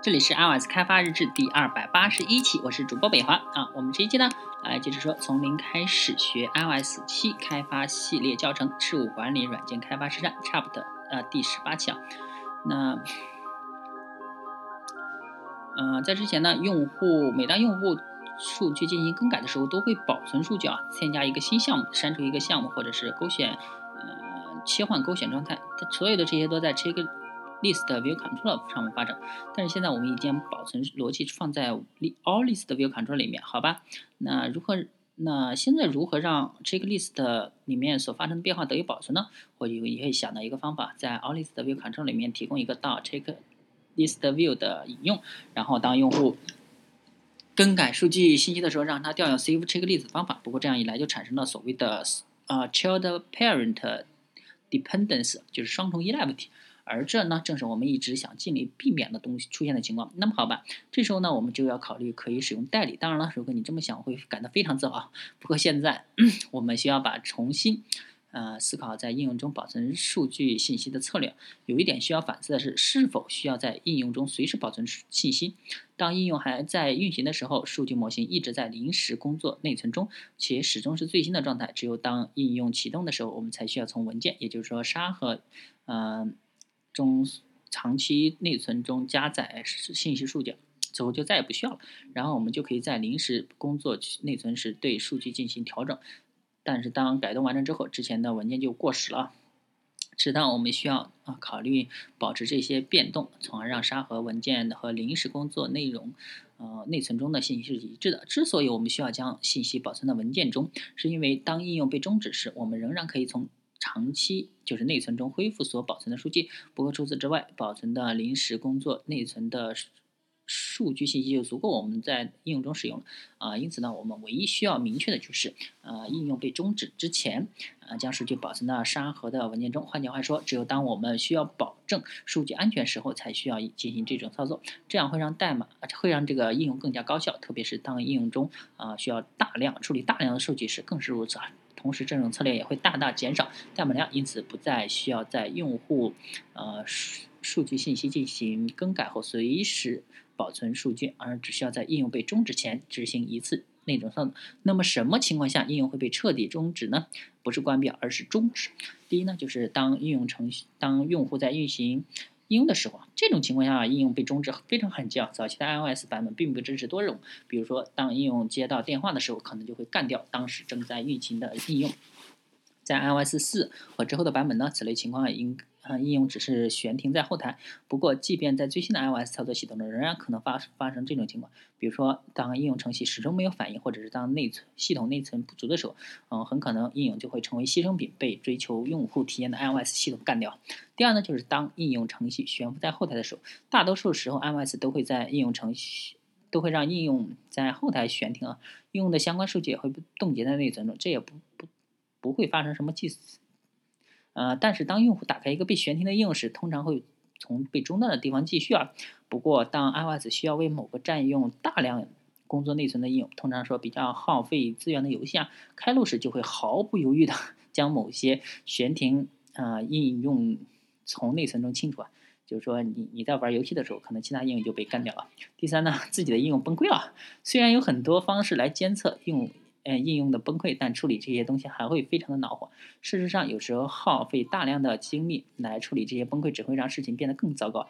这里是 iOS 开发日志第二百八十一期，我是主播北华啊。我们这一期呢，来接着说从零开始学 iOS 七开发系列教程，事务管理软件开发实战 Chapter 呃第十八期啊。那嗯，在之前呢，用户每当用户数据进行更改的时候，都会保存数据啊，添加一个新项目，删除一个项目，或者是勾选呃切换勾选状态，它所有的这些都在这个。List view control 上面发展，但是现在我们已经保存逻辑放在 all list view control 里面，好吧？那如何？那现在如何让 check list 里面所发生的变化得以保存呢？我也也可以想到一个方法，在 all list view control 里面提供一个到 check list view 的引用，然后当用户更改数据信息的时候，让它调用 save check list 方法。不过这样一来就产生了所谓的呃 child parent dependence，就是双重依赖问题。而这呢，正是我们一直想尽力避免的东西出现的情况。那么好吧，这时候呢，我们就要考虑可以使用代理。当然了，如果你这么想，会感到非常自豪。不过现在我们需要把重新呃思考在应用中保存数据信息的策略。有一点需要反思的是，是否需要在应用中随时保存信息？当应用还在运行的时候，数据模型一直在临时工作内存中，且始终是最新的状态。只有当应用启动的时候，我们才需要从文件，也就是说沙盒，嗯。中长期内存中加载信息数据，之后就再也不需要了。然后我们就可以在临时工作内存时对数据进行调整。但是当改动完成之后，之前的文件就过时了。适当我们需要啊考虑保持这些变动，从而让沙盒文件和临时工作内容呃内存中的信息是一致的。之所以我们需要将信息保存到文件中，是因为当应用被终止时，我们仍然可以从长期就是内存中恢复所保存的数据，不过除此之外，保存的临时工作内存的数据信息就足够我们在应用中使用了啊。因此呢，我们唯一需要明确的就是，呃，应用被终止之前，呃，将数据保存到沙盒的文件中。换句话说，只有当我们需要保证数据安全时候，才需要进行这种操作。这样会让代码会让这个应用更加高效，特别是当应用中啊需要大量处理大量的数据时，更是如此啊。同时，这种策略也会大大减少代码量，因此不再需要在用户呃数据信息进行更改后随时保存数据，而只需要在应用被终止前执行一次内容操作。那么，什么情况下应用会被彻底终止呢？不是关闭，而是终止。第一呢，就是当应用程序当用户在运行。应用的时候啊，这种情况下应用被终止非常罕见啊。早期的 iOS 版本并不支持多任务，比如说当应用接到电话的时候，可能就会干掉当时正在运行的应用。在 iOS 四和之后的版本呢，此类情况应。嗯，应用只是悬停在后台。不过，即便在最新的 iOS 操作系统中，仍然可能发发生这种情况。比如说，当应用程序始终没有反应，或者是当内存系统内存不足的时候，嗯，很可能应用就会成为牺牲品，被追求用户体验的 iOS 系统干掉。第二呢，就是当应用程序悬浮在后台的时候，大多数时候 iOS 都会在应用程序都会让应用在后台悬停啊，应用的相关数据也会冻结在内存中，这也不不不会发生什么计呃，但是当用户打开一个被悬停的应用时，通常会从被中断的地方继续啊。不过，当 iOS 需要为某个占用大量工作内存的应用，通常说比较耗费资源的游戏啊，开路时就会毫不犹豫的 将某些悬停啊应用从内存中清除啊。就是说，你你在玩游戏的时候，可能其他应用就被干掉了。第三呢，自己的应用崩溃了，虽然有很多方式来监测用。嗯，应用的崩溃，但处理这些东西还会非常的恼火。事实上，有时候耗费大量的精力来处理这些崩溃，只会让事情变得更糟糕。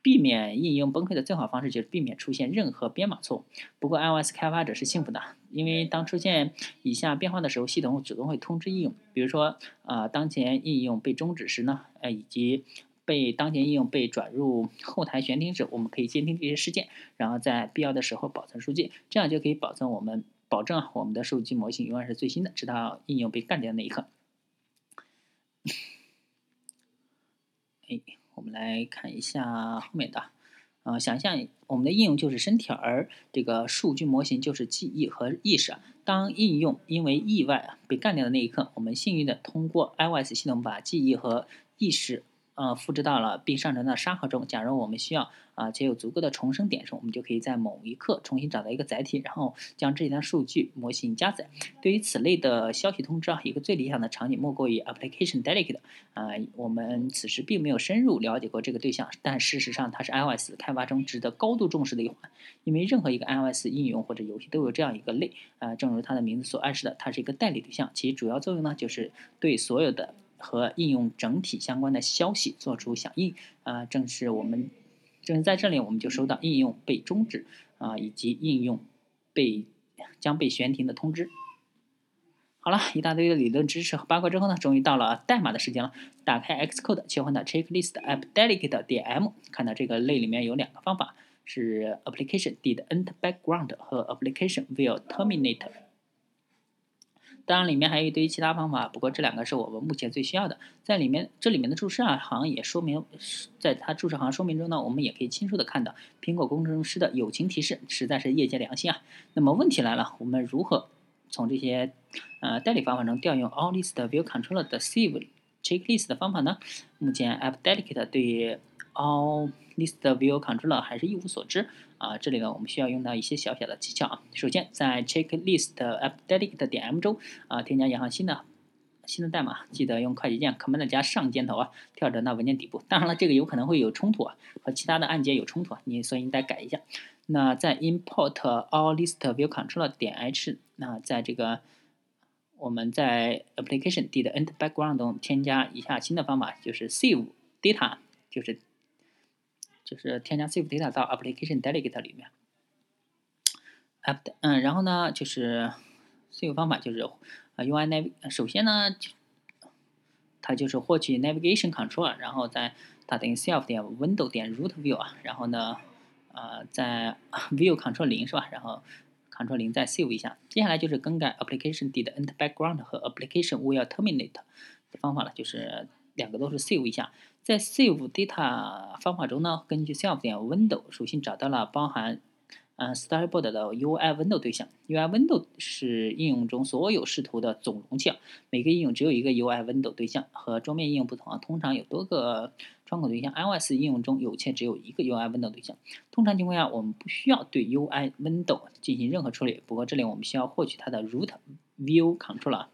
避免应用崩溃的最好方式就是避免出现任何编码错误。不过，iOS 开发者是幸福的，因为当出现以下变化的时候，系统主动会通知应用。比如说，啊，当前应用被终止时呢，呃，以及被当前应用被转入后台悬停时，我们可以监听这些事件，然后在必要的时候保存数据，这样就可以保证我们。保证我们的数据模型永远是最新的，直到应用被干掉那一刻。哎，我们来看一下后面的。呃，想象我们的应用就是身体，而这个数据模型就是记忆和意识。当应用因为意外被干掉的那一刻，我们幸运的通过 iOS 系统把记忆和意识呃复制到了并上传到沙盒中。假如我们需要啊且有足够的重生点数，我们就可以在某一刻重新找到一个载体，然后将这一段数据模型加载。对于此类的消息通知啊，一个最理想的场景莫过于 application delegate。啊，我们此时并没有深入了解过这个对象，但事实上它是 iOS 开发中值得高度重视的一环，因为任何一个 iOS 应用或者游戏都有这样一个类啊，正如它的名字所暗示的，它是一个代理对象，其主要作用呢就是对所有的。和应用整体相关的消息做出响应啊，正是我们，正是在这里，我们就收到应用被终止啊，以及应用被将被悬停的通知。好了一大堆的理论知识和八卦之后呢，终于到了代码的时间了。打开 Xcode，切换到 Checklist App Delegate 点 M，看到这个类里面有两个方法，是 Application Did End background 和 Application will terminate。当然，里面还有一堆其他方法，不过这两个是我们目前最需要的。在里面，这里面的注释啊，好像也说明，在它注释行说明中呢，我们也可以清楚的看到，苹果工程师的友情提示实在是业界良心啊。那么问题来了，我们如何从这些呃代理方法中调用 All List View Controller 的 Save Checklist 的方法呢？目前 App Delegate 对于 all list view Controller 还是一无所知。啊，这里呢我们需要用到一些小小的技巧啊。首先在 checklist update 点 M 中，啊，添加一行新的新的代码，记得用快捷键 command 加上箭头啊，跳转到文件底部。当然了，这个有可能会有冲突啊，和其他的按键有冲突啊，你所以你得改一下。那在 import all list view Controller 点 H，那在这个我们在 application did end background 中添加一下新的方法，就是 save data 就是。就是添加 save data 到 application delegate 里面，app 嗯，然后呢，就是 save 方法就是啊 UI nav，首先呢，它就是获取 navigation control，然后在它等于 self 点 window 点 root view 啊，然后呢，呃，在 view control 零是吧？然后 control 零再 save 一下，接下来就是更改 application dident background 和 application will terminate 的方法了，就是两个都是 save 一下。在 save data 方法中呢，根据 self 点 window 属性找到了包含嗯 storyboard 的 UI window 对象。UI window 是应用中所有视图的总容器。每个应用只有一个 UI window 对象，和桌面应用不同啊，通常有多个窗口对象。iOS 应用中有且只有一个 UI window 对象。通常情况下，我们不需要对 UI window 进行任何处理。不过这里我们需要获取它的 root view controller。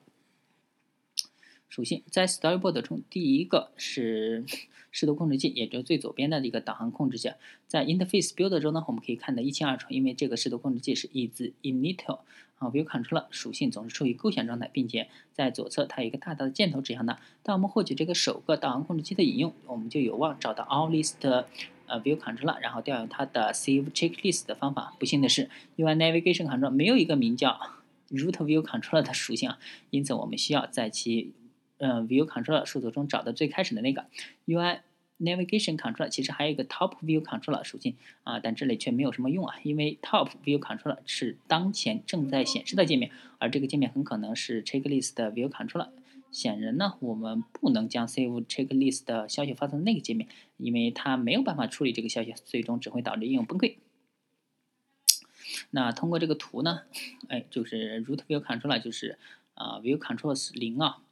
属性在 Storyboard 中，第一个是视图控制器，也就是最左边的一个导航控制器。在 Interface Builder 中呢，我们可以看得一清二楚，因为这个视图控制器是 is initial 啊 View Controller 属性总是处于构选状态，并且在左侧它有一个大大的箭头指向它。当我们获取这个首个导航控制器的引用，我们就有望找到 All List 呃 View Controller，然后调用它的 Save Checklist 的方法。不幸的是，UI Navigation Controller 没有一个名叫 Root View Controller 的属性啊，因此我们需要在其嗯，View Controller 数组中找的最开始的那个 UI Navigation Controller，其实还有一个 Top View Controller 属性啊，但这里却没有什么用啊，因为 Top View Controller 是当前正在显示的界面，而这个界面很可能是 Checklist 的 View Controller。显然呢，我们不能将 Save Checklist 的消息发送到那个界面，因为它没有办法处理这个消息，最终只会导致应用崩溃。那通过这个图呢，哎，就是 Root View Controller 就是啊 View Controls 零啊。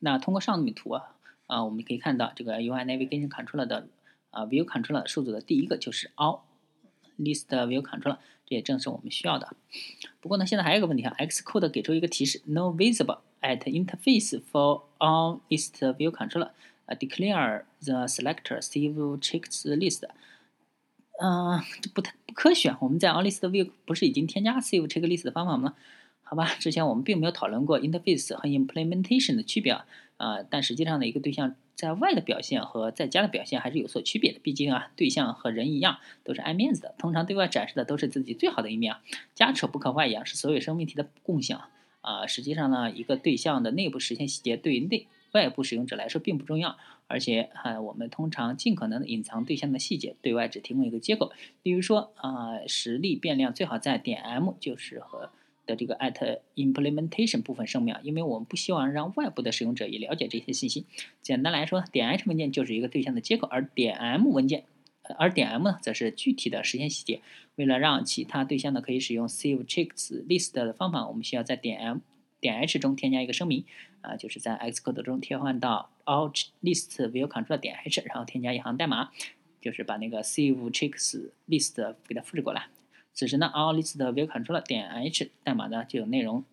那通过上面图啊，啊，我们可以看到这个 UI Navigation Controller 的啊 View Controller 数组的第一个就是 All List View Controller，这也正是我们需要的。不过呢，现在还有个问题啊，Xcode 给出一个提示：No visible at interface for All List View Controller，declare the selector save checks list。嗯，这不太不科学。我们在 All List View 不是已经添加 save checklist 的方法吗？好吧，之前我们并没有讨论过 interface 和 implementation 的区别啊，啊，但实际上呢，一个对象在外的表现和在家的表现还是有所区别的。毕竟啊，对象和人一样都是爱面子的，通常对外展示的都是自己最好的一面啊。家丑不可外扬是所有生命体的共性啊。实际上呢，一个对象的内部实现细节对内外部使用者来说并不重要，而且啊，我们通常尽可能的隐藏对象的细节，对外只提供一个接口。例如说啊，实例变量最好在点 m 就是和。的这个 at implementation 部分声明，因为我们不希望让外部的使用者也了解这些信息。简单来说，点 h 文件就是一个对象的接口，而点 m 文件，而点 m 呢，则是具体的实现细节。为了让其他对象呢可以使用 save checks list 的方法，我们需要在点 m 点 h 中添加一个声明，啊，就是在 Xcode 中切换到 all list view control 点 h，然后添加一行代码，就是把那个 save checks list 给它复制过来。此时呢，all list view control 点 h 代码呢就有内容，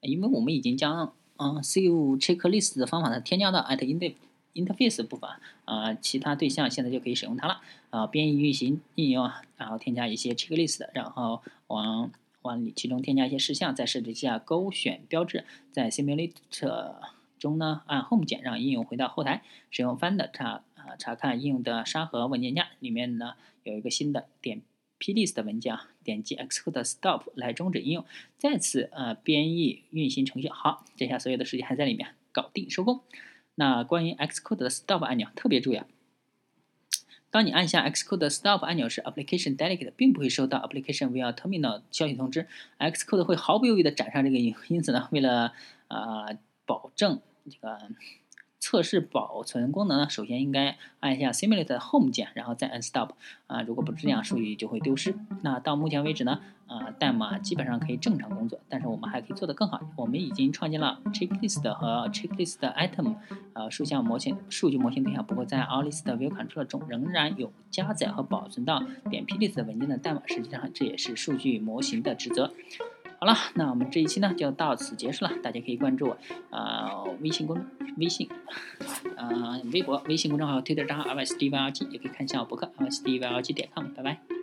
因为我们已经将嗯 save checklist 的方法呢添加到 at inter interface 部分啊，其他对象现在就可以使用它了啊。编译运行应用，然后添加一些 checklist，然后往往里其中添加一些事项，再设置一下勾选标志，在 simulator 中呢按 home 键让应用回到后台，使用 find 查啊查看应用的沙盒文件夹，里面呢有一个新的点 PDS 的文件啊，点击 xcode stop 来终止应用，再次呃编译运行程序。好，这下所有的事情还在里面，搞定收工。那关于 Xcode 的 Stop 按钮特别注意啊，当你按下 Xcode 的 Stop 按钮时，Application Delegate 并不会收到 Application via Terminal 消息通知，Xcode 会毫不犹豫地展上这个因因此呢，为了呃保证这个。测试保存功能呢，首先应该按一下 Simulate Home 键，然后再按 Stop 啊，如果不这样，数据就会丢失。那到目前为止呢，啊，代码基本上可以正常工作，但是我们还可以做得更好。我们已经创建了 Checklist 和 Checklist Item 呃数项模型数据模型对象，不过在 AllList View Controller 中仍然有加载和保存到点 plist 文件的代码，实际上这也是数据模型的职责。好了，那我们这一期呢就到此结束了。大家可以关注我啊微信公微信，呃微博、微信公众号、推特账号 r s d v l g 也可以看一下我博客 r s d v l g 点 com。拜拜。